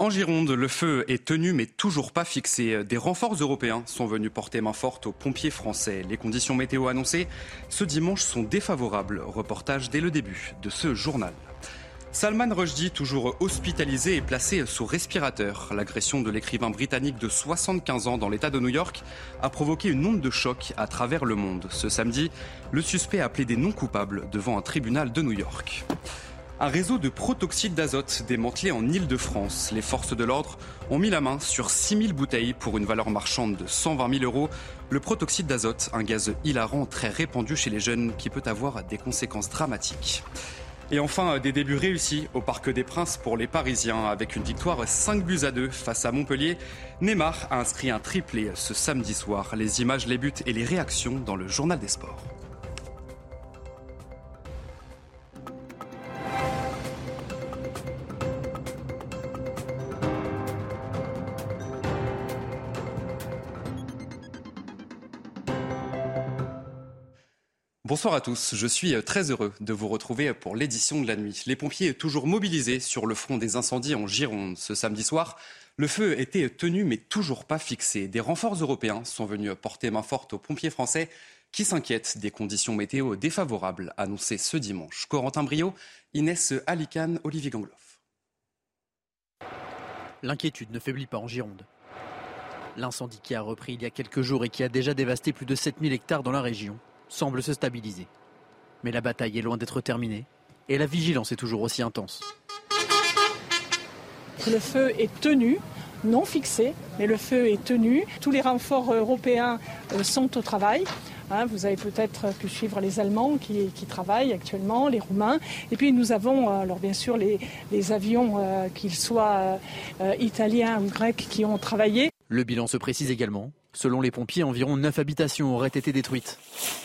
En Gironde, le feu est tenu mais toujours pas fixé. Des renforts européens sont venus porter main forte aux pompiers français. Les conditions météo annoncées ce dimanche sont défavorables. Reportage dès le début de ce journal. Salman Rushdie, toujours hospitalisé et placé sous respirateur. L'agression de l'écrivain britannique de 75 ans dans l'État de New York a provoqué une onde de choc à travers le monde. Ce samedi, le suspect a appelé des non coupables devant un tribunal de New York. Un réseau de protoxyde d'azote démantelé en Île-de-France. Les forces de l'ordre ont mis la main sur 6000 bouteilles pour une valeur marchande de 120 000 euros. Le protoxyde d'azote, un gaz hilarant très répandu chez les jeunes qui peut avoir des conséquences dramatiques. Et enfin, des débuts réussis au Parc des Princes pour les Parisiens avec une victoire 5 buts à 2 face à Montpellier. Neymar a inscrit un triplé ce samedi soir. Les images, les buts et les réactions dans le journal des sports. Bonsoir à tous, je suis très heureux de vous retrouver pour l'édition de la nuit. Les pompiers toujours mobilisés sur le front des incendies en Gironde ce samedi soir. Le feu était tenu mais toujours pas fixé. Des renforts européens sont venus porter main forte aux pompiers français qui s'inquiètent des conditions météo défavorables annoncées ce dimanche. Corentin Brio, Inès Alicane, Olivier Gangloff. L'inquiétude ne faiblit pas en Gironde. L'incendie qui a repris il y a quelques jours et qui a déjà dévasté plus de 7000 hectares dans la région semble se stabiliser. Mais la bataille est loin d'être terminée et la vigilance est toujours aussi intense. Le feu est tenu, non fixé, mais le feu est tenu. Tous les renforts européens euh, sont au travail. Hein, vous avez peut-être pu suivre les Allemands qui, travaillent actuellement, les Roumains. Et puis nous avons, euh, alors bien sûr, les, avions, euh, qu'ils soient italiens ou grecs, qui ont travaillé. Le bilan se précise également. Selon les pompiers, environ 9 habitations auraient été détruites.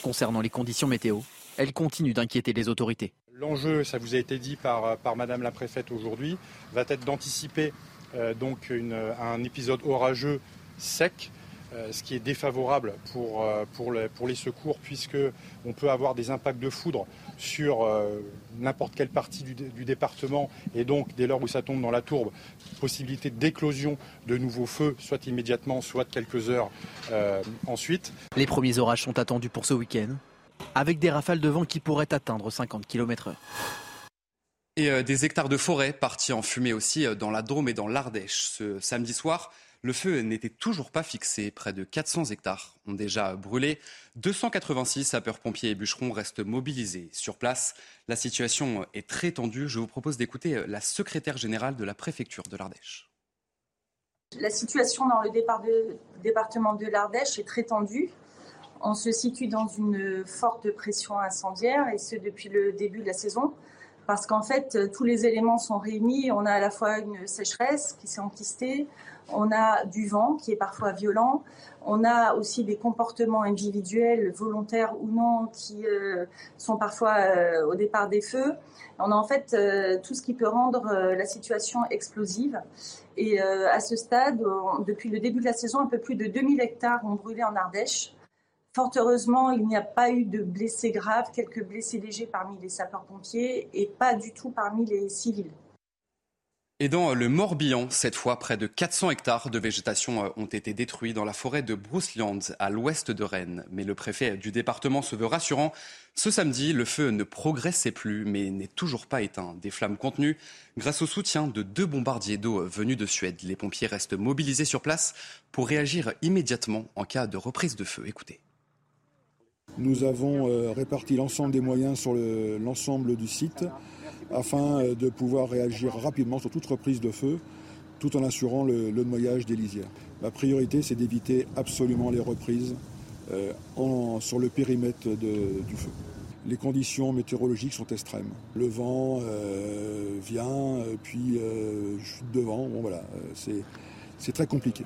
Concernant les conditions météo, elles continuent d'inquiéter les autorités. L'enjeu, ça vous a été dit par, par Madame la préfète aujourd'hui, va être d'anticiper euh, un épisode orageux sec euh, ce qui est défavorable pour, euh, pour, les, pour les secours, puisqu'on peut avoir des impacts de foudre sur n'importe quelle partie du, département, et donc dès lors où ça tombe dans la tourbe, possibilité d'éclosion de nouveaux feux, soit immédiatement, soit quelques heures ensuite. Les premiers orages sont attendus pour ce week-end, avec des rafales de vent qui pourraient atteindre 50 km/h. Et des hectares de forêt partis en fumée aussi dans la Drôme et dans l'Ardèche ce samedi soir. Le feu n'était toujours pas fixé. Près de 400 hectares ont déjà brûlé. 286 sapeurs-pompiers et bûcherons restent mobilisés sur place. La situation est très tendue. Je vous propose d'écouter la secrétaire générale de la préfecture de l'Ardèche. La situation dans le département de l'Ardèche est très tendue. On se situe dans une forte pression incendiaire et ce depuis le début de la saison parce qu'en fait, tous les éléments sont réunis. On a à la fois une sécheresse qui s'est enquistée, on a du vent qui est parfois violent, on a aussi des comportements individuels, volontaires ou non, qui euh, sont parfois euh, au départ des feux. On a en fait euh, tout ce qui peut rendre la situation explosive. Et à ce stade, depuis le début de la saison, un peu plus de 2000 hectares ont brûlé en Ardèche. Fort heureusement, il n'y a pas eu de blessés graves, quelques blessés légers parmi les sapeurs-pompiers et pas du tout parmi les civils. Et dans le Morbihan, cette fois, près de 400 hectares de végétation euh, ont été détruits dans la forêt de Brousseliand, à l'ouest de Rennes. Mais le préfet du département se veut rassurant. Ce samedi, le feu ne progressait plus, mais n'est toujours pas éteint. Des flammes contenues grâce au soutien de deux bombardiers d'eau venus de Suède. Les pompiers restent mobilisés sur place pour réagir immédiatement en cas de reprise de feu. Écoutez. Nous avons euh, réparti l'ensemble des moyens sur l'ensemble du site afin euh, de pouvoir réagir rapidement sur toute reprise de feu tout en assurant le, noyage des lisières. La priorité, c'est d'éviter absolument les reprises euh, sur le périmètre du feu. les conditions météorologiques sont extrêmes. Le vent vient, puis chute de vent. Bon voilà, c'est très compliqué.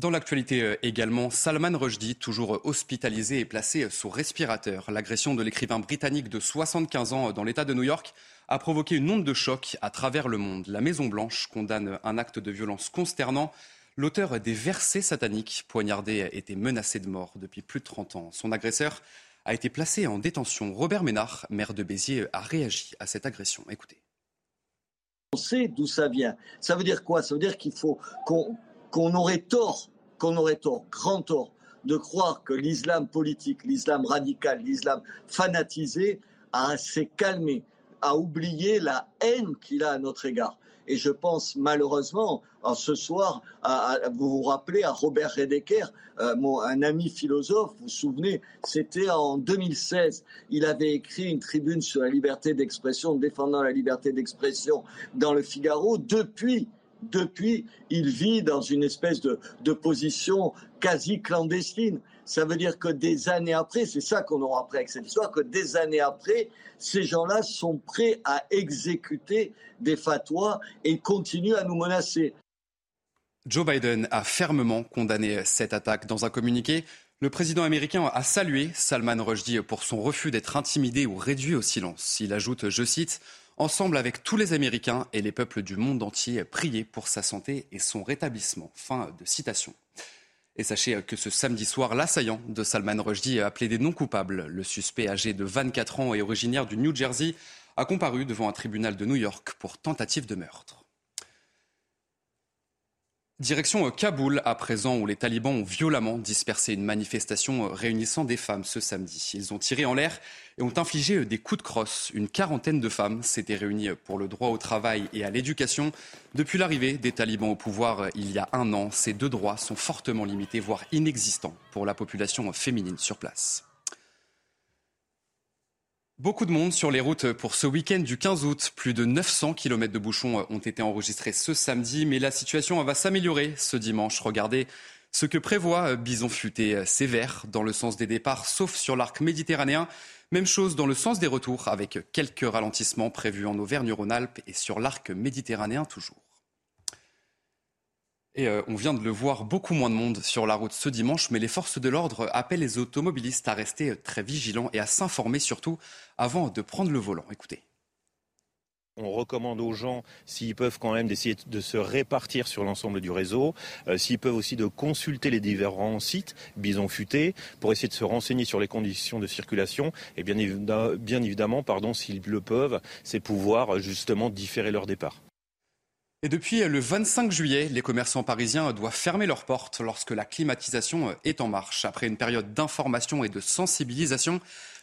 Dans l'actualité euh, également, Salman Rushdie, toujours hospitalisé et placé sous respirateur. L'agression de l'écrivain britannique de 75 ans dans l'État de New York a provoqué une onde de choc à travers le monde. La Maison-Blanche condamne un acte de violence consternant. L'auteur des versets sataniques poignardés était menacé de mort depuis plus de 30 ans. Son agresseur a été placé en détention. Robert Ménard, maire de Béziers, a réagi à cette agression. Écoutez. On sait d'où ça vient. Ça veut dire quoi? Ça veut dire qu'il faut qu'on qu'on aurait tort, qu'on aurait tort, grand tort, de croire que l'islam politique, l'islam radical, l'islam fanatisé s'est calmé, a oublié la haine qu'il a à notre égard. Et je pense malheureusement, ce soir, vous vous rappelez à Robert Redeker, euh, un ami philosophe, vous vous souvenez, c'était en 2016. Il avait écrit une tribune sur la liberté d'expression, défendant la liberté d'expression dans le Figaro. Depuis, depuis, il vit dans une espèce de, position quasi clandestine. Ça veut dire que des années après, c'est ça qu'on aura appris avec cette histoire, que des années après, ces gens-là sont prêts à exécuter des fatwas et continuent à nous menacer. Joe Biden a fermement condamné cette attaque. Dans un communiqué, le président américain a salué Salman Rushdie pour son refus d'être intimidé ou réduit au silence. Il ajoute, je cite, ensemble avec tous les Américains et les peuples du monde entier, prier pour sa santé et son rétablissement. Fin de citation. Et sachez que ce samedi soir, l'assaillant de Salman Rushdie a appelé des non coupables. Le suspect âgé de 24 ans et originaire du New Jersey a comparu devant un tribunal de New York pour tentative de meurtre. Direction euh, Kaboul, à présent, où les talibans ont violemment dispersé une manifestation euh, réunissant des femmes ce samedi. Ils ont tiré en l'air et ont infligé euh, des coups de crosse. Une quarantaine de femmes s'étaient réunies pour le droit au travail et à l'éducation. Depuis l'arrivée des talibans au pouvoir il y a un an, ces deux droits sont fortement limités, voire inexistants pour la population féminine sur place. Beaucoup de monde sur les routes pour ce week-end du 15 août. Plus de 900 km de bouchons ont été enregistrés ce samedi, mais la situation va s'améliorer ce dimanche. Regardez ce que prévoit Bison Futé sévère dans le sens des départs, sauf sur l'arc méditerranéen. Même chose dans le sens des retours, avec quelques ralentissements prévus en Auvergne-Rhône-Alpes et sur l'arc méditerranéen toujours. Et euh, on vient de le voir, beaucoup moins de monde sur la route ce dimanche, mais les forces de l'ordre appellent les automobilistes à rester très vigilants et à s'informer surtout avant de prendre le volant. Écoutez. On recommande aux gens, s'ils peuvent quand même, d'essayer de se répartir sur l'ensemble du réseau, euh, s'ils peuvent aussi de consulter les différents sites bison futés pour essayer de se renseigner sur les conditions de circulation et bien, bien évidemment, pardon, s'ils le peuvent, c'est pouvoir justement différer leur départ. Et depuis le 25 juillet, les commerçants parisiens doivent fermer leurs portes lorsque la climatisation est en marche. Après une période d'information et de sensibilisation,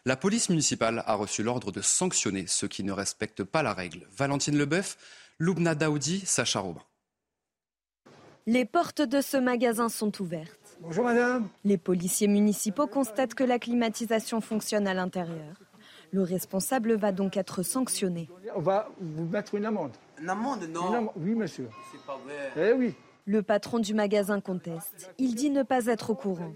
la police municipale a reçu l'ordre de sanctionner ceux qui ne respectent pas la règle. Valentine Leboeuf, Loubna Daoudi, Sacha Robin. Les portes de ce magasin sont ouvertes. Bonjour madame. Les policiers municipaux constatent que la climatisation fonctionne à l'intérieur. Le responsable va donc être sanctionné. On va vous mettre une amende. Une amende, non Oui, monsieur. C'est pas vrai. Eh oui. Le patron du magasin conteste. Il dit ne pas être au courant.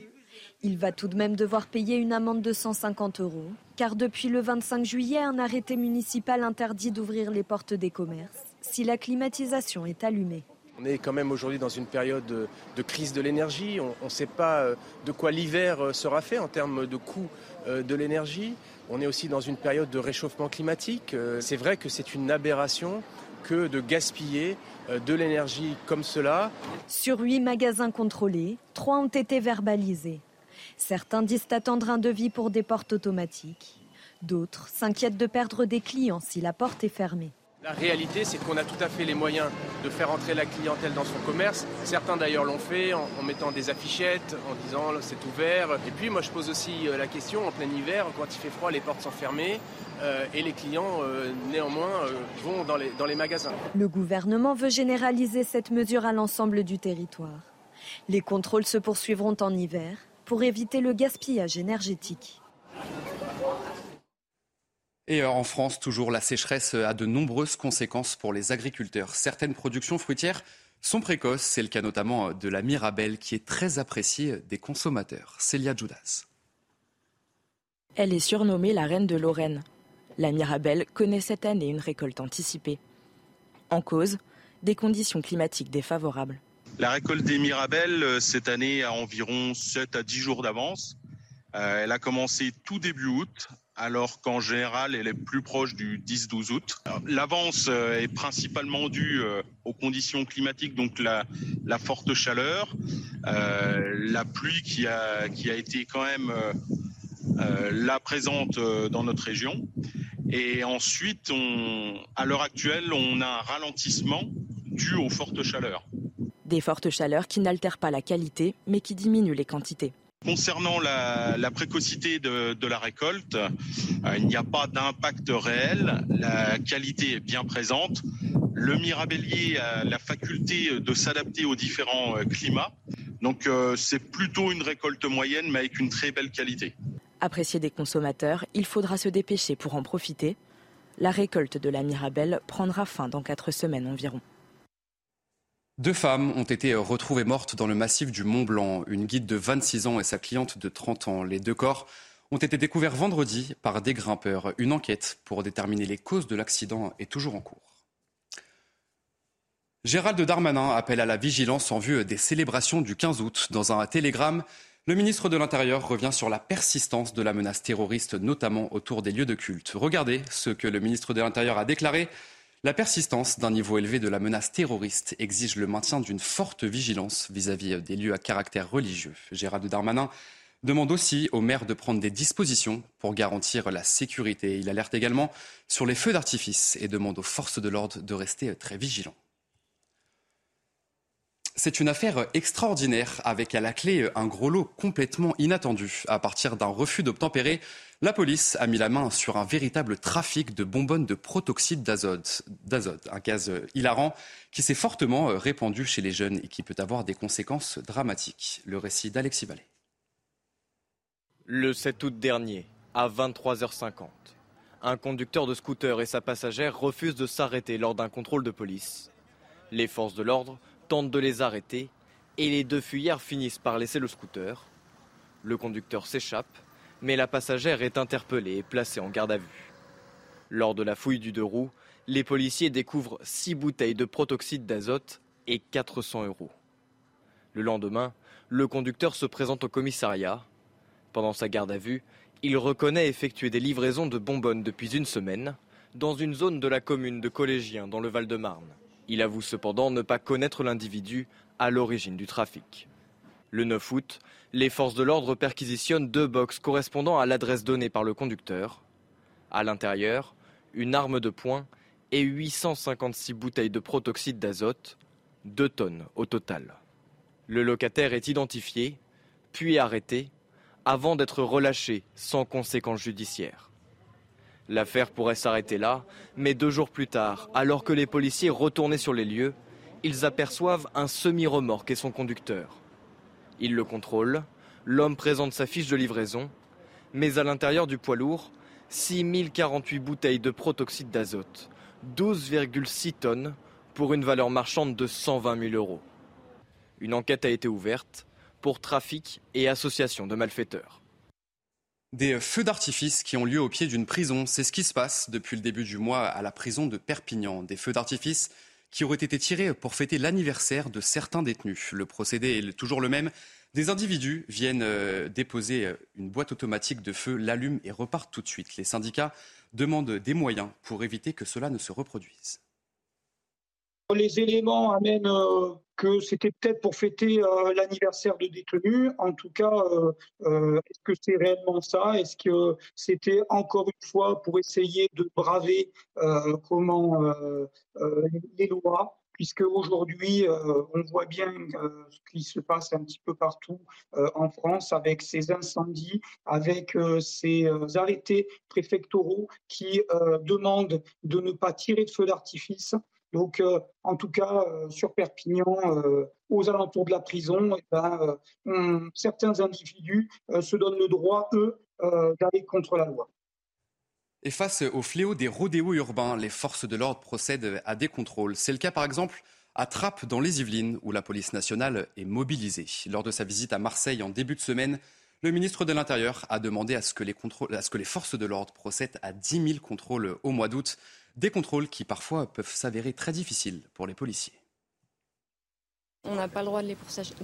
Il va tout de même devoir payer une amende de 150 euros, car depuis le 25 juillet, un arrêté municipal interdit d'ouvrir les portes des commerces si la climatisation est allumée. On est quand même aujourd'hui dans une période de, crise de l'énergie. On ne sait pas euh, de quoi l'hiver euh, sera fait en termes de coût euh, de l'énergie. On est aussi dans une période de réchauffement climatique. C'est vrai que c'est une aberration que de gaspiller euh, de l'énergie comme cela. Sur huit magasins contrôlés, trois ont été verbalisés. Certains disent attendre un devis pour des portes automatiques. D'autres s'inquiètent de perdre des clients si la porte est fermée. La réalité, c'est qu'on a tout à fait les moyens de faire entrer la clientèle dans son commerce. Certains d'ailleurs l'ont fait en, mettant des affichettes, en disant c'est ouvert. Et puis moi je pose aussi euh, la question, en plein hiver, quand il fait froid, les portes sont fermées euh, et les clients euh, néanmoins vont dans les, dans les magasins. Le gouvernement veut généraliser cette mesure à l'ensemble du territoire. Les contrôles se poursuivront en hiver pour éviter le gaspillage énergétique. Et euh, en France, toujours, la sécheresse a de nombreuses conséquences pour les agriculteurs. Certaines productions fruitières sont précoces. C'est le cas notamment de la Mirabelle, qui est très appréciée des consommateurs. Célia Judas. Elle est surnommée la reine de Lorraine. La Mirabelle connaît cette année une récolte anticipée. En cause, des conditions climatiques défavorables. La récolte des Mirabelles, euh, cette année, a environ 7 à 10 jours d'avance. Euh, elle a commencé tout début août, alors qu'en général, elle est plus proche du 10-12 août. L'avance euh, est principalement due aux conditions climatiques, donc la, forte chaleur, la pluie qui a, été quand même là présente dans notre région. Et ensuite, à l'heure actuelle, on a un ralentissement dû aux fortes chaleurs. Des fortes chaleurs qui n'altèrent pas la qualité, mais qui diminuent les quantités. Concernant la, précocité de, la récolte, euh, il n'y a pas d'impact réel. La qualité est bien présente. Le mirabellier a la faculté de s'adapter aux différents euh, climats. Donc euh, c'est plutôt une récolte moyenne, mais avec une très belle qualité. Apprécié des consommateurs, il faudra se dépêcher pour en profiter. La récolte de la Mirabelle prendra fin dans quatre semaines environ. Deux femmes ont été retrouvées mortes dans le massif du Mont Blanc. Une guide de 26 ans et sa cliente de 30 ans. Les deux corps ont été découverts vendredi par des grimpeurs. Une enquête pour déterminer les causes de l'accident est toujours en cours. Gérald Darmanin appelle à la vigilance en vue des célébrations du 15 août. Dans un télégramme, le ministre de l'Intérieur revient sur la persistance de la menace terroriste, notamment autour des lieux de culte. Regardez ce que le ministre de l'Intérieur a déclaré. La persistance d'un niveau élevé de la menace terroriste exige le maintien d'une forte vigilance vis-à-vis des lieux à caractère religieux. Gérald Darmanin demande aussi aux maires de prendre des dispositions pour garantir la sécurité. Il alerte également sur les feux d'artifice et demande aux forces de l'ordre de rester très vigilants. C'est une affaire extraordinaire avec à la clé un gros lot complètement inattendu. À partir d'un refus d'obtempérer, la police a mis la main sur un véritable trafic de bonbonnes de protoxyde d'azote, un gaz hilarant qui s'est fortement répandu chez les jeunes et qui peut avoir des conséquences dramatiques. Le récit d'Alexis Vallée. Le 7 août dernier, à 23h50, un conducteur de scooter et sa passagère refusent de s'arrêter lors d'un contrôle de police. Les forces de l'ordre tentent de les arrêter et les deux fuyards finissent par laisser le scooter. Le conducteur s'échappe, mais la passagère est interpellée et placée en garde à vue. Lors de la fouille du deux roues, les policiers découvrent six bouteilles de protoxyde d'azote et 400 euros. Le lendemain, le conducteur se présente au commissariat. Pendant sa garde à vue, il reconnaît effectuer des livraisons de bonbonnes depuis une semaine dans une zone de la commune de Collégiens dans le Val-de-Marne. Il avoue cependant ne pas connaître l'individu à l'origine du trafic. Le 9 août, les forces de l'ordre perquisitionnent deux box correspondant à l'adresse donnée par le conducteur. À l'intérieur, une arme de poing et 856 bouteilles de protoxyde d'azote, 2 tonnes au total. Le locataire est identifié, puis arrêté, avant d'être relâché sans conséquences judiciaires. L'affaire pourrait s'arrêter là, mais deux jours plus tard, alors que les policiers retournaient sur les lieux, ils aperçoivent un semi-remorque et son conducteur. Ils le contrôlent, l'homme présente sa fiche de livraison, mais à l'intérieur du poids lourd, 6048 bouteilles de protoxyde d'azote, 12,6 tonnes, pour une valeur marchande de 120 000 euros. Une enquête a été ouverte pour trafic et association de malfaiteurs. Des feux d'artifice qui ont lieu au pied d'une prison, c'est ce qui se passe depuis le début du mois à la prison de Perpignan. Des feux d'artifice qui auraient été tirés pour fêter l'anniversaire de certains détenus. Le procédé est toujours le même. Des individus viennent euh, déposer euh, une boîte automatique de feu, l'allument et repartent tout de suite. Les syndicats demandent des moyens pour éviter que cela ne se reproduise. Les éléments amènent euh, que c'était peut-être pour fêter euh, l'anniversaire de détenus. En tout cas, euh, est-ce que c'est réellement ça? Est-ce que c'était encore une fois pour essayer de braver comment les lois? Puisque aujourd'hui, on voit bien ce qui se passe un petit peu partout en France avec ces incendies, avec ces arrêtés préfectoraux qui demandent de ne pas tirer de feu d'artifice. Donc, euh, en tout cas, euh, sur Perpignan, euh, aux alentours de la prison, eh ben, certains individus se donnent le droit, eux, d'aller contre la loi. Et face au fléau des rodéos urbains, les forces de l'ordre procèdent à des contrôles. C'est le cas, par exemple, à Trappes, dans les Yvelines, où la police nationale est mobilisée. Lors de sa visite à Marseille en début de semaine, Le ministre de l'Intérieur a demandé à ce, que les à ce que les forces de l'ordre procèdent à 10 000 contrôles au mois d'août, des contrôles qui parfois peuvent s'avérer très difficiles pour les policiers. On n'a pas le droit de les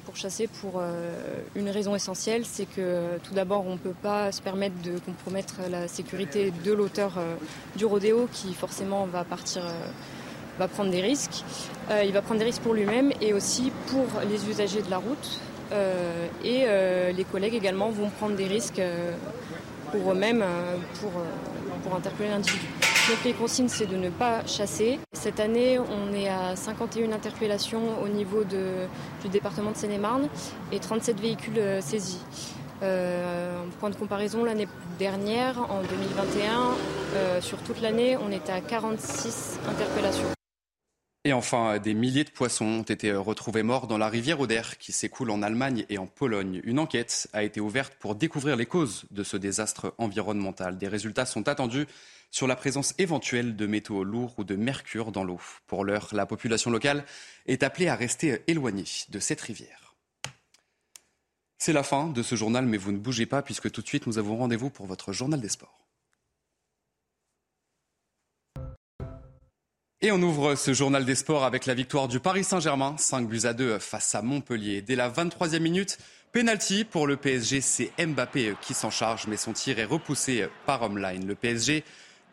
pourchasser pour euh, une raison essentielle, c'est que tout d'abord on ne peut pas se permettre de compromettre la sécurité de l'auteur euh, du rodéo qui forcément va partir, euh, va prendre des risques. il va prendre des risques pour lui-même et aussi pour les usagers de la route. et les collègues également vont prendre des risques pour eux-mêmes pour, pour interpeller l'individu. Donc les consignes, c'est de ne pas chasser. Cette année, on est à 51 interpellations au niveau du département de Seine-et-Marne et 37 véhicules euh, saisis. Euh, point de comparaison, l'année dernière, en 2021, euh, sur toute l'année, on était à 46 interpellations. Et enfin, des milliers de poissons ont été retrouvés morts dans la rivière Oder qui s'écoule en Allemagne et en Pologne. Une enquête a été ouverte pour découvrir les causes de ce désastre environnemental. Des résultats sont attendus sur la présence éventuelle de métaux lourds ou de mercure dans l'eau. Pour l'heure, la population locale est appelée à rester éloignée de cette rivière. C'est la fin de ce journal, mais vous ne bougez pas puisque tout de suite nous avons rendez-vous pour votre journal des sports. Et on ouvre ce journal des sports avec la victoire du Paris Saint-Germain, 5 buts à 2 face à Montpellier. Dès la 23e minute, penalty pour le PSG, c'est Mbappé qui s'en charge, mais son tir est repoussé par Homeline. Le PSG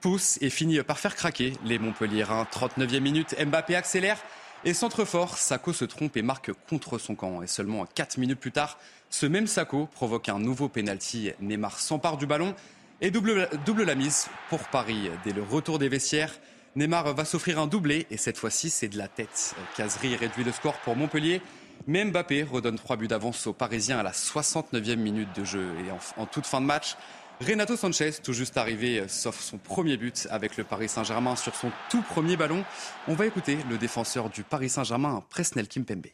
pousse et finit par faire craquer les Montpelliérains. 39e minute, Mbappé accélère et centre fort. Sako se trompe et marque contre son camp. Et seulement 4 minutes plus tard, ce même Sako provoque un nouveau penalty. Neymar s'empare du ballon et double, double la mise pour Paris. Dès le retour des vestiaires, Neymar va s'offrir un doublé et cette fois-ci c'est de la tête. Casery réduit le score pour Montpellier. Mais Mbappé redonne trois buts d'avance aux Parisiens à la 69e minute de jeu. Et en toute fin de match, Renato Sanchez, tout juste arrivé, euh, sauf son premier but avec le Paris Saint-Germain sur son tout premier ballon. On va écouter le défenseur du Paris Saint-Germain, Presnel Kimpembe.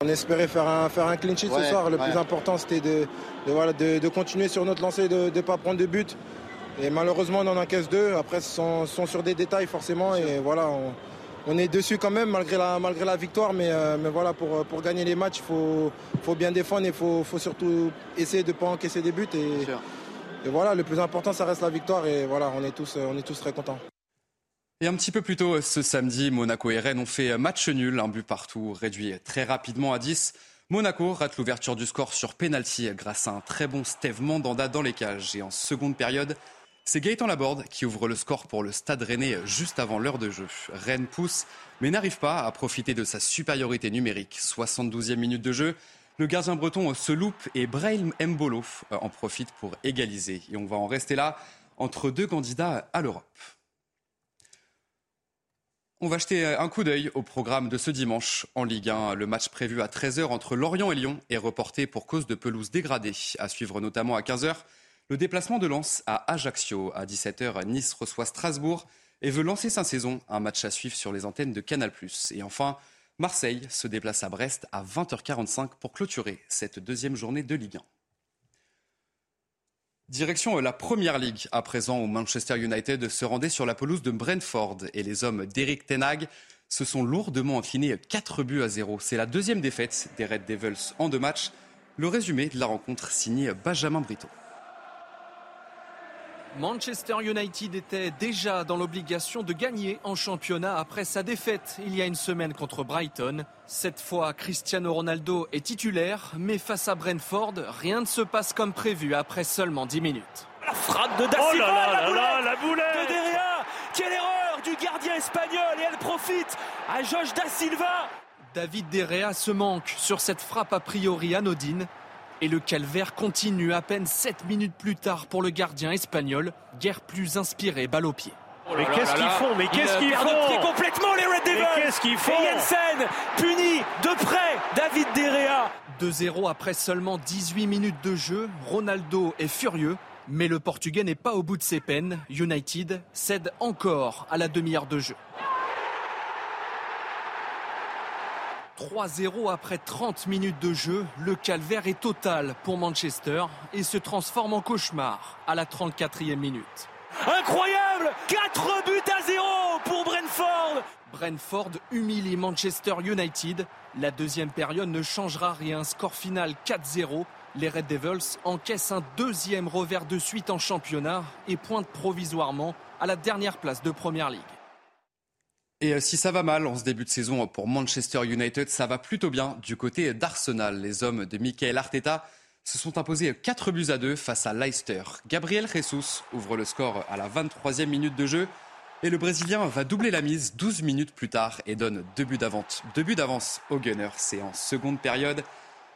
On espérait faire un, faire un clean sheet ce soir. Le plus important, c'était de, de, de, continuer sur notre lancée, de ne pas prendre de but. Et malheureusement, on en encaisse deux. Après, ce sont, sont, sur des détails forcément. Et voilà, on, on est dessus quand même malgré la, malgré la victoire. Mais, euh, mais voilà, pour, pour, gagner les matchs, il faut, faut, bien défendre et il faut, faut, surtout essayer de ne pas encaisser des buts. Et, et, voilà, le plus important, ça reste la victoire. Et voilà, on est tous, on est tous très contents. Et un petit peu plus tôt ce samedi, Monaco et Rennes ont fait match nul, un but partout, réduit très rapidement à 10. Monaco rate l'ouverture du score sur penalty grâce à un très bon Steve Mandanda dans les cages. Et en seconde période, c'est Gaëtan Laborde qui ouvre le score pour le Stade Rennais juste avant l'heure de jeu. Rennes pousse, mais n'arrive pas à profiter de sa supériorité numérique. 72e minute de jeu. Le gardien breton se loupe et Brahim Mbolo euh, en profite pour égaliser. Et on va en rester là entre deux candidats à l'Europe. On va jeter un coup d'œil au programme de ce dimanche en Ligue 1. Le match prévu à 13h entre Lorient et Lyon est reporté pour cause de pelouse dégradée. À suivre notamment à 15h le déplacement de Lens à Ajaccio à 17h, Nice reçoit Strasbourg et veut lancer sa saison. Un match à suivre sur les antennes de Canal+. Et enfin, Marseille se déplace à Brest à 20h45 pour clôturer cette deuxième journée de Ligue 1. Direction la Première Ligue à présent où Manchester United se rendait sur la pelouse de Brentford et les hommes d'Eric Tenag se sont lourdement inclinés 4 buts à 0. C'est la deuxième défaite des Red Devils en deux matchs. Le résumé de la rencontre signé Benjamin Brito. Manchester United était déjà dans l'obligation de gagner en championnat après sa défaite il y a une semaine contre Brighton. Cette fois, Cristiano Ronaldo est titulaire, mais face à Brentford, rien ne se passe comme prévu après seulement 10 minutes. La frappe de Da oh Silva, la, boulette boulette de Derrea. Quelle erreur du gardien espagnol et elle profite à Josh Da Silva. David Derrea se manque sur cette frappe a priori anodine et le calvaire continue à peine 7 minutes plus tard pour le gardien espagnol, guère plus inspiré, balle au pied. Oh mais qu'est-ce qu'ils font Mais qu'est-ce qu'ils font complètement les Red Devils Qu'est-ce qu'ils font Et Jensen puni de près David Derrea 2-0 après seulement 18 minutes de jeu, Ronaldo est furieux, mais le Portugais n'est pas au bout de ses peines. United cède encore à la demi-heure de jeu. 3-0 après 30 minutes de jeu, le calvaire est total pour Manchester et se transforme en cauchemar à la 34e minute. Incroyable 4 buts à 0 pour Brentford Brentford humilie Manchester United. La deuxième période ne changera rien. Score final 4-0. Les Red Devils encaissent un deuxième revers de suite en championnat et pointent provisoirement à la dernière place de Première Ligue. Et euh, si ça va mal en ce début de saison pour Manchester United, ça va plutôt bien du côté d'Arsenal. Les hommes de Michael Arteta se sont imposés 4 buts à 2 face à Leicester. Gabriel Jesus ouvre le score à la 23e minute de jeu. Et le Brésilien va doubler la mise 12 minutes plus tard et donne deux buts d'avance, buts d'avance aux Gunners. C'est en seconde période.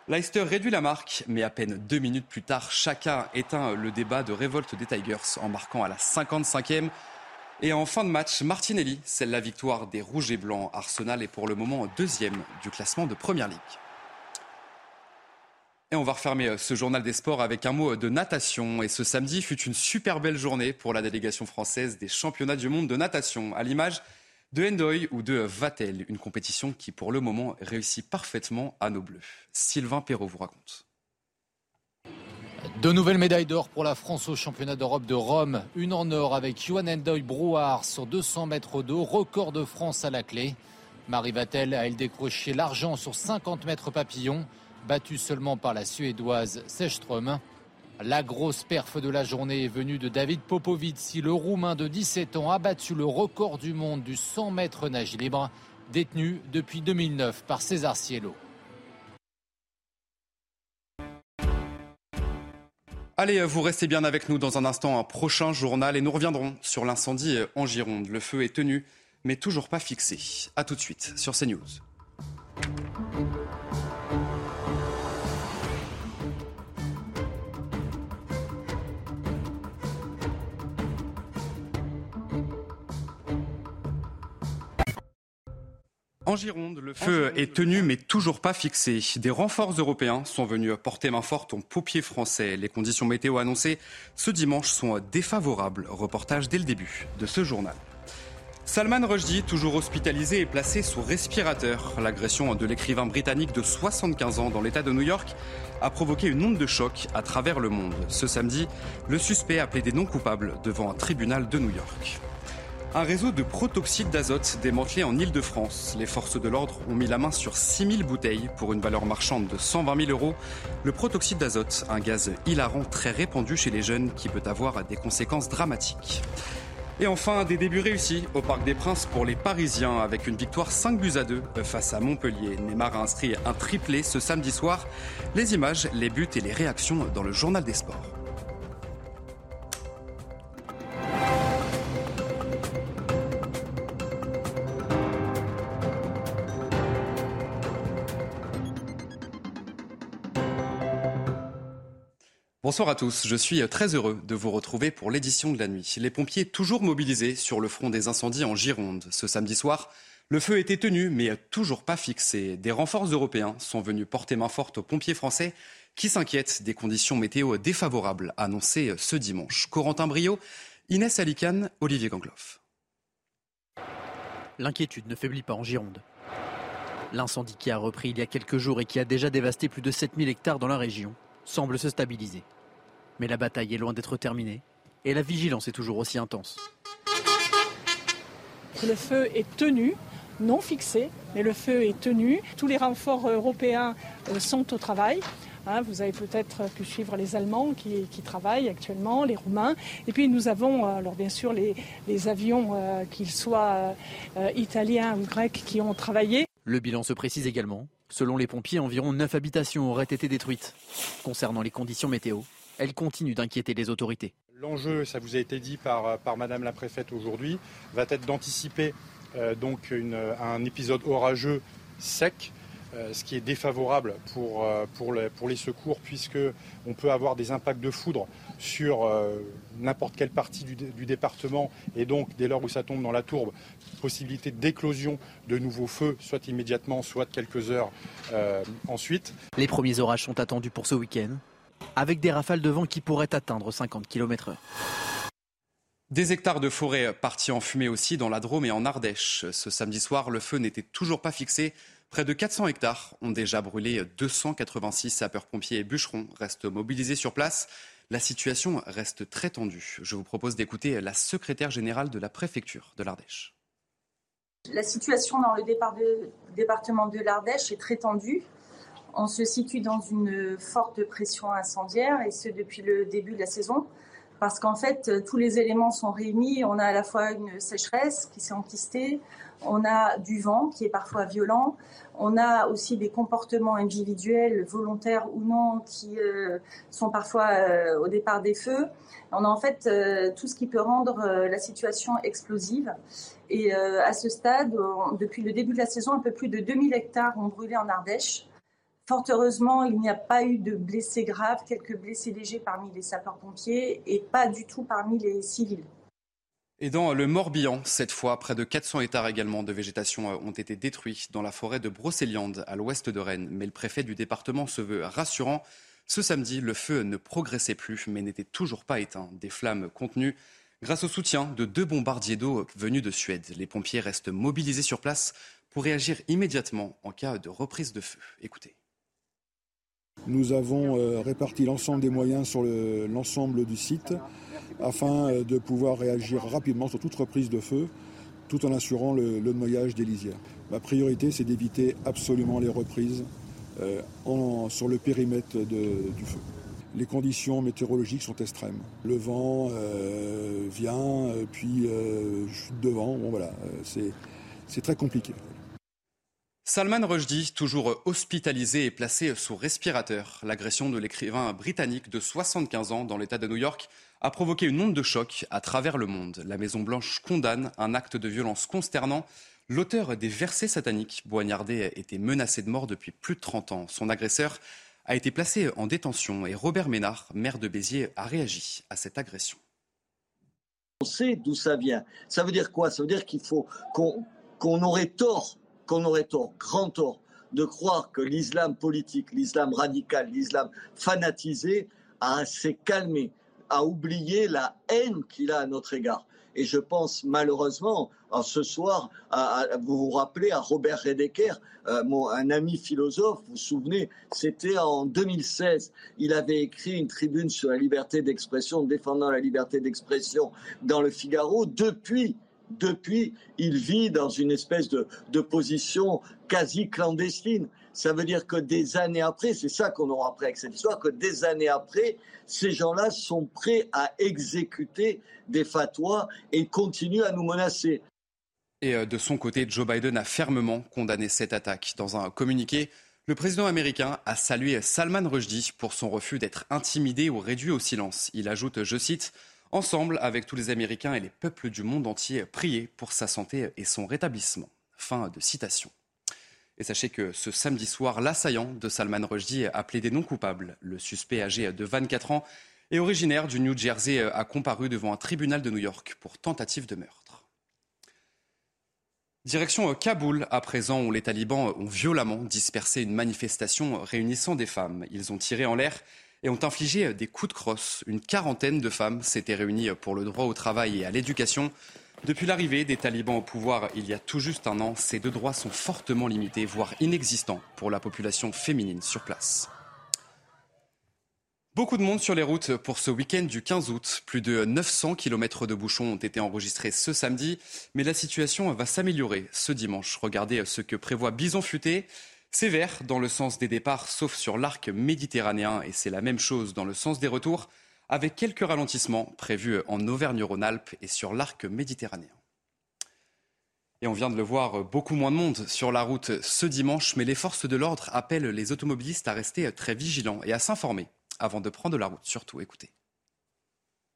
Leicester réduit la marque, mais à peine deux minutes plus tard, chacun éteint le débat de révolte des Tigers en marquant à la 55e. Et en fin de match, Martinelli scelle la victoire des Rouges et Blancs. Arsenal est pour le moment deuxième du classement de Première Ligue. Et on va refermer euh, ce journal des sports avec un mot de natation. Et ce samedi fut une super belle journée pour la délégation française des championnats du monde de natation, à l'image de Endoy ou de Vatel, une compétition qui pour le moment réussit parfaitement à nos bleus. Sylvain Perrault vous raconte. Deux nouvelles médailles d'or pour la France au championnat d'Europe de Rome. Une en or avec Johan Endoy Brouard sur 200 mètres d'eau, record de France à la clé. Marie Vatel a elle décroché l'argent sur 50 mètres papillon, battue seulement par la Suédoise Sechström. La grosse perf de la journée est venue de David Popovici, le Roumain de 17 ans a battu le record du monde du 100 mètres nage libre, détenu depuis 2009 par César Cielo. Allez, vous restez bien avec nous dans un instant, un prochain journal et nous reviendrons sur l'incendie en Gironde. Le feu est tenu, mais toujours pas fixé. A tout de suite sur CNews. En Gironde, le feu est tenu mais toujours pas fixé. Des renforts européens sont venus porter main forte aux pompiers français. Les conditions météo annoncées ce dimanche sont défavorables. Reportage dès le début de ce journal. Salman Rushdie, toujours hospitalisé, est placé sous respirateur. L'agression de l'écrivain britannique de 75 ans dans l'État de New York a provoqué une onde de choc à travers le monde. Ce samedi, le suspect a plaidé non coupable devant un tribunal de New York. Un réseau de protoxyde d'azote démantelé en Ile-de-France. Les forces de l'ordre ont mis la main sur 6000 bouteilles pour une valeur marchande de 120 000 euros. Le protoxyde d'azote, un gaz hilarant très répandu chez les jeunes qui peut avoir des conséquences dramatiques. Et enfin, des débuts réussis au Parc des Princes pour les Parisiens avec une victoire 5 buts à 2 face à Montpellier. Neymar a inscrit un triplé ce samedi soir. Les images, les buts et les réactions dans le journal des sports. Bonsoir à tous, je suis très heureux de vous retrouver pour l'édition de la nuit. Les pompiers toujours mobilisés sur le front des incendies en Gironde. Ce samedi soir, le feu était tenu mais toujours pas fixé. Des renforts européens sont venus porter main forte aux pompiers français qui s'inquiètent des conditions météo défavorables annoncées ce dimanche. Corentin Brio, Inès Alicane, Olivier Gangloff. L'inquiétude ne faiblit pas en Gironde. L'incendie qui a repris il y a quelques jours et qui a déjà dévasté plus de 7000 hectares dans la région semble se stabiliser. Mais la bataille est loin d'être terminée et la vigilance est toujours aussi intense. Le feu est tenu, non fixé, mais le feu est tenu. Tous les renforts européens euh, sont au travail. Hein, vous avez peut-être pu suivre les Allemands qui, travaillent actuellement, les Roumains. Et puis nous avons, euh, alors bien sûr, les, avions, euh, qu'ils soient italiens ou grecs, qui ont travaillé. Le bilan se précise également. Selon les pompiers, environ 9 habitations auraient été détruites. Concernant les conditions météo, elles continuent d'inquiéter les autorités. L'enjeu, ça vous a été dit par, par Madame la préfète aujourd'hui, va être d'anticiper euh, donc un épisode orageux sec euh, ce qui est défavorable pour, euh, pour, les, pour les secours, puisqu'on peut avoir des impacts de foudre sur n'importe quelle partie du, département, et donc dès lors où ça tombe dans la tourbe, possibilité d'éclosion de nouveaux feux, soit immédiatement, soit quelques heures ensuite. Les premiers orages sont attendus pour ce week-end, avec des rafales de vent qui pourraient atteindre 50 km/h. Des hectares de forêt partis en fumée aussi dans la Drôme et en Ardèche. Ce samedi soir, le feu n'était toujours pas fixé Près de 400 hectares ont déjà brûlé. 286 sapeurs-pompiers et bûcherons restent mobilisés sur place. La situation reste très tendue. Je vous propose d'écouter la secrétaire générale de la préfecture de l'Ardèche. La situation dans le département de l'Ardèche est très tendue. On se situe dans une forte pression incendiaire et ce depuis le début de la saison parce qu'en fait tous les éléments sont réunis. On a à la fois une sécheresse qui s'est enquistée, on a du vent qui est parfois violent, on a aussi des comportements individuels, volontaires ou non, qui euh, sont parfois euh, au départ des feux. On a en fait euh, tout ce qui peut rendre la situation explosive. Et à ce stade, depuis le début de la saison, un peu plus de 2000 hectares ont brûlé en Ardèche. Fort heureusement, il n'y a pas eu de blessés graves, quelques blessés légers parmi les sapeurs-pompiers et pas du tout parmi les civils. Et dans le Morbihan, cette fois, près de 400 hectares également de végétation ont été détruits dans la forêt de Brocéliande, à l'ouest de Rennes. Mais le préfet du département se veut rassurant. Ce samedi, le feu ne progressait plus, mais n'était toujours pas éteint. Des flammes contenues grâce au soutien de deux bombardiers d'eau venus de Suède. Les pompiers restent mobilisés sur place pour réagir immédiatement en cas de reprise de feu. Écoutez. Nous avons euh, réparti l'ensemble des moyens sur l'ensemble du site afin euh, de pouvoir réagir rapidement sur toute reprise de feu tout en assurant le, noyage des lisières. Ma priorité, c'est d'éviter absolument les reprises euh, sur le périmètre du feu. Les conditions météorologiques sont extrêmes. Le vent vient, puis chute de vent. Bon, voilà, c'est très compliqué. Salman Rushdie, toujours hospitalisé et placé sous respirateur. L'agression de l'écrivain britannique de 75 ans dans l'État de New York a provoqué une onde de choc à travers le monde. La Maison-Blanche condamne un acte de violence consternant. L'auteur des versets sataniques, Boignardé, était menacé de mort depuis plus de 30 ans. Son agresseur a été placé en détention et Robert Ménard, maire de Béziers, a réagi à cette agression. On sait d'où ça vient. Ça veut dire quoi? Ça veut dire qu'il faut qu'on aurait tort qu'on aurait tort, grand tort, de croire que l'islam politique, l'islam radical, l'islam fanatisé s'est calmé, a oublié la haine qu'il a à notre égard. Et je pense malheureusement, ce soir, vous vous rappelez à Robert Redeker, euh, un ami philosophe, vous vous souvenez, c'était en 2016. Il avait écrit une tribune sur la liberté d'expression, défendant la liberté d'expression dans le Figaro. Depuis, depuis, il vit dans une espèce de, position quasi clandestine. Ça veut dire que des années après, c'est ça qu'on aura appris avec cette histoire, que des années après, ces gens-là sont prêts à exécuter des fatwas et continuent à nous menacer. Et euh, de son côté, Joe Biden a fermement condamné cette attaque. Dans un communiqué, le président américain a salué Salman Rushdie pour son refus d'être intimidé ou réduit au silence. Il ajoute, je cite, Ensemble, avec tous les Américains et les peuples du monde entier, prier pour sa santé et son rétablissement. Fin de citation. Et sachez que ce samedi soir, l'assaillant de Salman Rushdie a plaidé non coupable. Le suspect âgé de 24 ans et originaire du New Jersey a comparu devant un tribunal de New York pour tentative de meurtre. Direction Kaboul, à présent, où les talibans ont violemment dispersé une manifestation réunissant des femmes. Ils ont tiré en l'air et ont infligé des coups de crosse. Une quarantaine de femmes s'étaient réunies pour le droit au travail et à l'éducation. Depuis l'arrivée des talibans au pouvoir il y a tout juste un an, ces deux droits sont fortement limités, voire inexistants pour la population féminine sur place. Beaucoup de monde sur les routes pour ce week-end du 15 août. Plus de 900 km de bouchons ont été enregistrés ce samedi, mais la situation va s'améliorer ce dimanche. Regardez ce que prévoit Bison Futé. Sévère dans le sens des départs, sauf sur l'arc méditerranéen, et c'est la même chose dans le sens des retours, avec quelques ralentissements prévus en Auvergne-Rhône-Alpes et sur l'arc méditerranéen. Et on vient de le voir, beaucoup moins de monde sur la route ce dimanche, mais les forces de l'ordre appellent les automobilistes à rester très vigilants et à s'informer avant de prendre la route. Surtout, écoutez.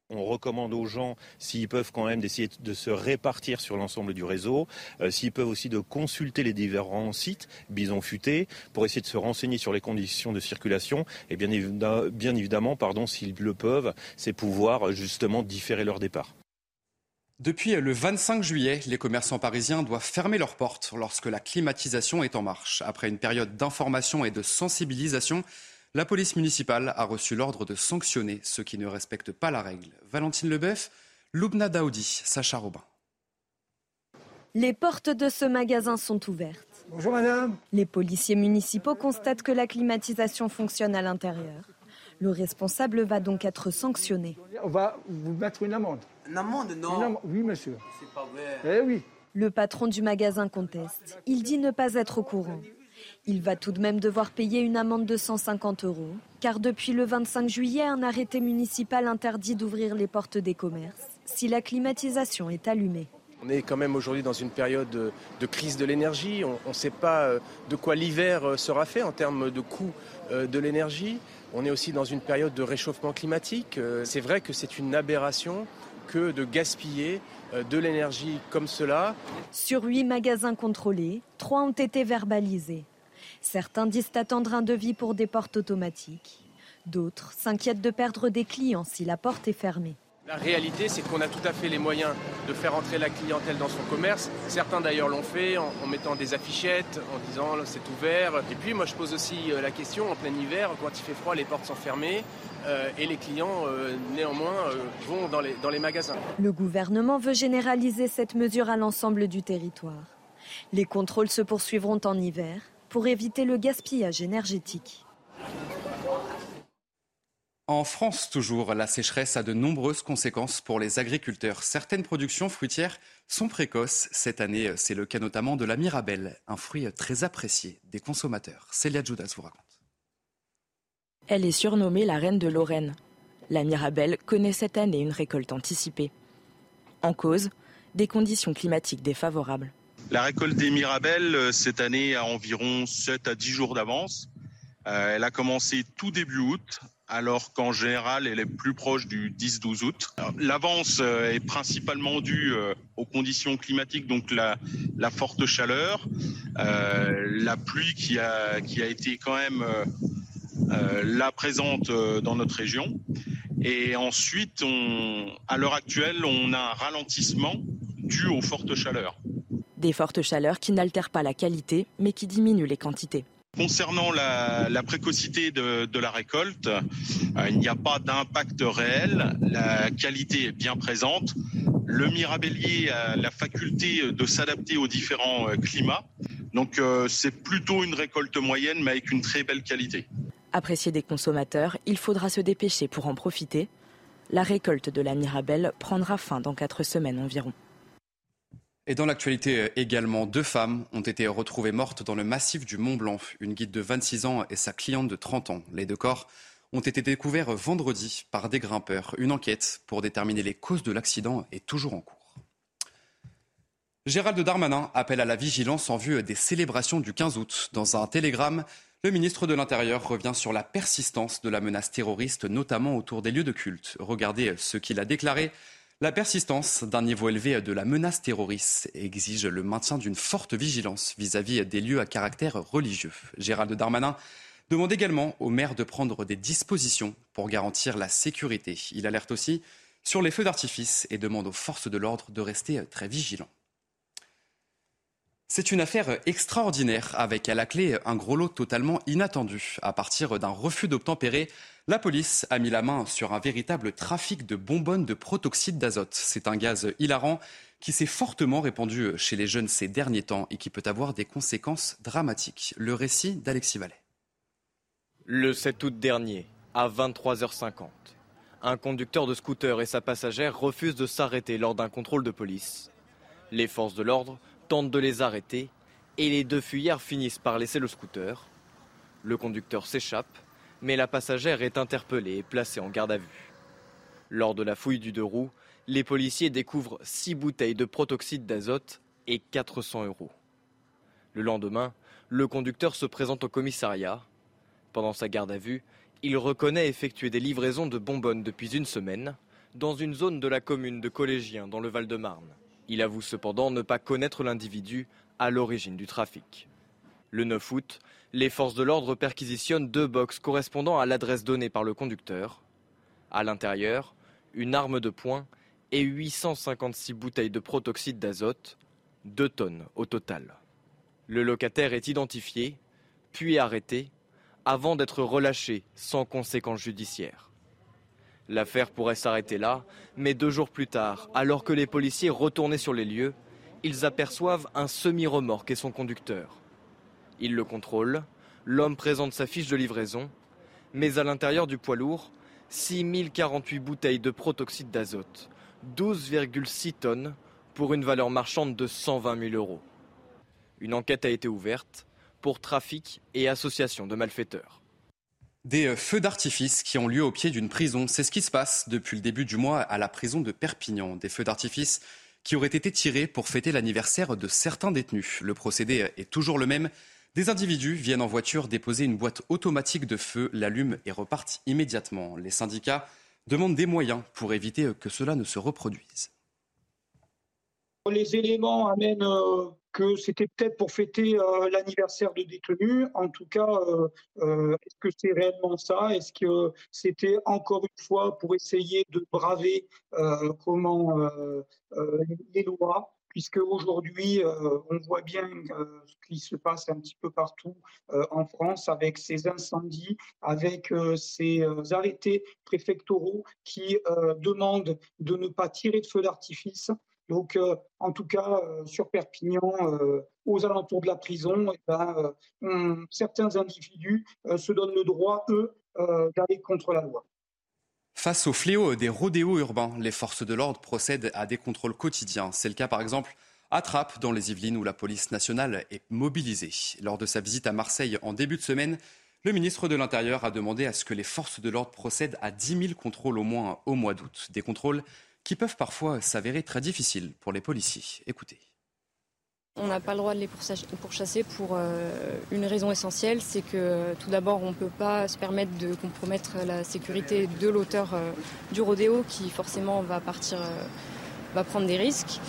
On recommande aux gens, s'ils peuvent quand même, d'essayer de se répartir sur l'ensemble du réseau, euh, s'ils peuvent aussi de consulter les différents sites Bison Futé pour essayer de se renseigner sur les conditions de circulation et bien, évidemment, s'ils le peuvent, c'est pouvoir justement différer leur départ. Depuis le 25 juillet, les commerçants parisiens doivent fermer leurs portes lorsque la climatisation est en marche. Après une période d'information et de sensibilisation, la police municipale a reçu l'ordre de sanctionner ceux qui ne respectent pas la règle. Valentine Leboeuf, Loubna Daoudi, Sacha Robin. Les portes de ce magasin sont ouvertes. Bonjour madame. Les policiers municipaux constatent que la climatisation fonctionne à l'intérieur. Le responsable va donc être sanctionné. On va vous mettre une amende. Une amende, non Oui, monsieur. C'est pas vrai. Eh oui. Le patron du magasin conteste. Il dit ne pas être au courant. Il va tout de même devoir payer une amende de 150 euros, car depuis le 25 juillet, un arrêté municipal interdit d'ouvrir les portes des commerces si la climatisation est allumée. On est quand même aujourd'hui dans une période de, crise de l'énergie. On ne sait pas euh, de quoi l'hiver euh, sera fait en termes de coût euh, de l'énergie. On est aussi dans une période de réchauffement climatique. C'est vrai que c'est une aberration que de gaspiller de l'énergie comme cela. Sur huit magasins contrôlés, trois ont été verbalisés. Certains disent attendre un devis pour des portes automatiques. D'autres s'inquiètent de perdre des clients si la porte est fermée. La réalité, c'est qu'on a tout à fait les moyens de faire entrer la clientèle dans son commerce. Certains d'ailleurs l'ont fait en, mettant des affichettes, en disant c'est ouvert. Et puis moi je pose aussi euh, la question, en plein hiver, quand il fait froid, les portes sont fermées euh, et les clients euh, néanmoins vont dans les, dans les magasins. Le gouvernement veut généraliser cette mesure à l'ensemble du territoire. Les contrôles se poursuivront en hiver pour éviter le gaspillage énergétique. En France, toujours, la sécheresse a de nombreuses conséquences pour les agriculteurs. Certaines productions fruitières sont précoces. Cette année, c'est le cas notamment de la Mirabelle, un fruit très apprécié des consommateurs. Célia Judas vous raconte. Elle est surnommée la reine de Lorraine. La Mirabelle connaît cette année une récolte anticipée. En cause, des conditions climatiques défavorables. La récolte des Mirabelles, euh, cette année, a environ 7 à 10 jours d'avance. Euh, elle a commencé tout début août alors qu'en général, elle est plus proche du 10-12 août. L'avance euh, est principalement due euh, aux conditions climatiques, donc la, forte chaleur, euh, la pluie qui a, été quand même là présente dans notre région. Et ensuite, à l'heure actuelle, on a un ralentissement dû aux fortes chaleurs. Des fortes chaleurs qui n'altèrent pas la qualité, mais qui diminuent les quantités. Concernant la, précocité de, la récolte, euh, il n'y a pas d'impact réel. La qualité est bien présente. Le mirabellier a la faculté de s'adapter aux différents euh, climats. Donc euh, c'est plutôt une récolte moyenne, mais avec une très belle qualité. Apprécié des consommateurs, il faudra se dépêcher pour en profiter. La récolte de la mirabelle prendra fin dans quatre semaines environ. Et dans l'actualité euh, également, deux femmes ont été retrouvées mortes dans le massif du Mont Blanc. Une guide de 26 ans et sa cliente de 30 ans. Les deux corps ont été découverts vendredi par des grimpeurs. Une enquête pour déterminer les causes de l'accident est toujours en cours. Gérald Darmanin appelle à la vigilance en vue des célébrations du 15 août. Dans un télégramme, le ministre de l'Intérieur revient sur la persistance de la menace terroriste, notamment autour des lieux de culte. Regardez ce qu'il a déclaré la persistance d'un niveau élevé de la menace terroriste exige le maintien d'une forte vigilance vis-à-vis des lieux à caractère religieux. Gérald Darmanin demande également aux maires de prendre des dispositions pour garantir la sécurité. Il alerte aussi sur les feux d'artifice et demande aux forces de l'ordre de rester très vigilants. C'est une affaire extraordinaire avec à la clé un gros lot totalement inattendu. À partir d'un refus d'obtempérer, la police a mis la main sur un véritable trafic de bonbonnes de protoxyde d'azote. C'est un gaz hilarant qui s'est fortement répandu chez les jeunes ces derniers temps et qui peut avoir des conséquences dramatiques. Le récit d'Alexis Vallet. Le 7 août dernier, à 23h50, un conducteur de scooter et sa passagère refusent de s'arrêter lors d'un contrôle de police. Les forces de l'ordre tentent de les arrêter et les deux fuyards finissent par laisser le scooter. Le conducteur s'échappe mais la passagère est interpellée et placée en garde à vue. Lors de la fouille du deux roues, les policiers découvrent six bouteilles de protoxyde d'azote et 400 euros. Le lendemain, le conducteur se présente au commissariat. Pendant sa garde à vue, il reconnaît effectuer des livraisons de bonbonnes depuis une semaine dans une zone de la commune de Collégiens dans le Val-de-Marne. Il avoue cependant ne pas connaître l'individu à l'origine du trafic. Le 9 août, les forces de l'ordre perquisitionnent deux box correspondant à l'adresse donnée par le conducteur. À l'intérieur, une arme de poing et 856 bouteilles de protoxyde d'azote, 2 tonnes au total. Le locataire est identifié, puis arrêté, avant d'être relâché sans conséquences judiciaires. L'affaire pourrait s'arrêter là, mais deux jours plus tard, alors que les policiers retournaient sur les lieux, ils aperçoivent un semi-remorque et son conducteur. Il le contrôle. L'homme présente sa fiche de livraison. Mais à l'intérieur du poids lourd, 6048 bouteilles de protoxyde d'azote, 12,6 tonnes pour une valeur marchande de 120 000 euros. Une enquête a été ouverte. pour trafic et association de malfaiteurs. Des feux d'artifice qui ont lieu au pied d'une prison, c'est ce qui se passe depuis le début du mois à la prison de Perpignan. Des feux d'artifice qui auraient été tirés pour fêter l'anniversaire de certains détenus. Le procédé est toujours le même. Des individus viennent en voiture déposer une boîte automatique de feu, l'allument et repartent immédiatement. Les syndicats demandent des moyens pour éviter que cela ne se reproduise. Les éléments amènent euh, que c'était peut-être pour fêter euh, l'anniversaire de détenus. En tout cas, euh, est-ce que c'est réellement ça? Est-ce que c'était encore une fois pour essayer de braver comment les lois? Puisque aujourd'hui, on voit bien ce qui se passe un petit peu partout en France avec ces incendies, avec ces arrêtés préfectoraux qui demandent de ne pas tirer de feu d'artifice. Donc, en tout cas, sur Perpignan, aux alentours de la prison, eh ben, certains individus se donnent le droit, eux, d'aller contre la loi. Face au fléau des rodéos urbains, les forces de l'ordre procèdent à des contrôles quotidiens. C'est le cas par exemple à Trappes, dans les Yvelines, où la police nationale est mobilisée. Lors de sa visite à Marseille en début de semaine, le ministre de l'Intérieur a demandé à ce que les forces de l'ordre procèdent à 10 000 contrôles au moins au mois d'août. Des contrôles qui peuvent parfois s'avérer très difficiles pour les policiers. Écoutez. On n'a pas le droit de les pourchasser pour euh, une raison essentielle, c'est que tout d'abord on ne peut pas se permettre de compromettre la sécurité de l'auteur euh, du rodéo qui forcément va partir, euh, va prendre des risques.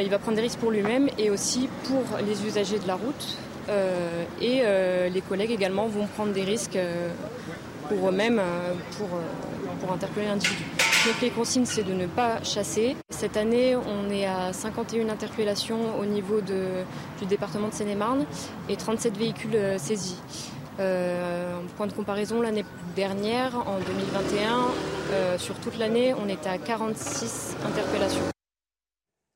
il va prendre des risques pour lui-même et aussi pour les usagers de la route. et les collègues également vont prendre des risques pour eux-mêmes pour, pour interpeller l'individu. Donc les consignes, c'est de ne pas chasser. Cette année, on est à 51 interpellations au niveau du département de Seine-et-Marne et 37 véhicules euh, saisis. Euh, point de comparaison, l'année dernière, en 2021, euh, sur toute l'année, on était à 46 interpellations.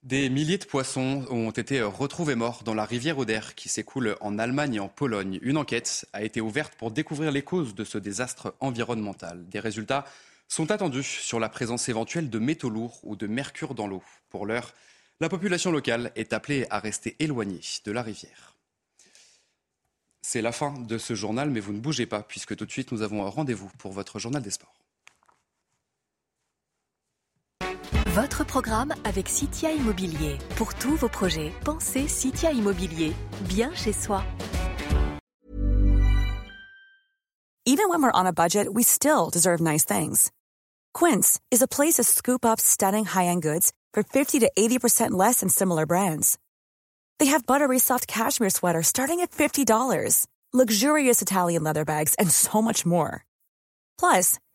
Des milliers de poissons ont été retrouvés morts dans la rivière Oder qui s'écoule en Allemagne et en Pologne. Une enquête a été ouverte pour découvrir les causes de ce désastre environnemental. Des résultats sont attendus sur la présence éventuelle de métaux lourds ou de mercure dans l'eau. Pour l'heure, la population locale est appelée à rester éloignée de la rivière. C'est la fin de ce journal, mais vous ne bougez pas, puisque tout de suite nous avons un rendez-vous pour votre journal des sports. Votre programme avec Citia Immobilier. Pour tous vos projets, pensez Citia Immobilier. Bien chez soi. Even when we're on a budget, we still deserve nice things. Quince is a place to scoop up stunning high-end goods for 50 to 80% less than similar brands. They have buttery soft cashmere sweaters starting at $50, luxurious Italian leather bags, and so much more. Plus,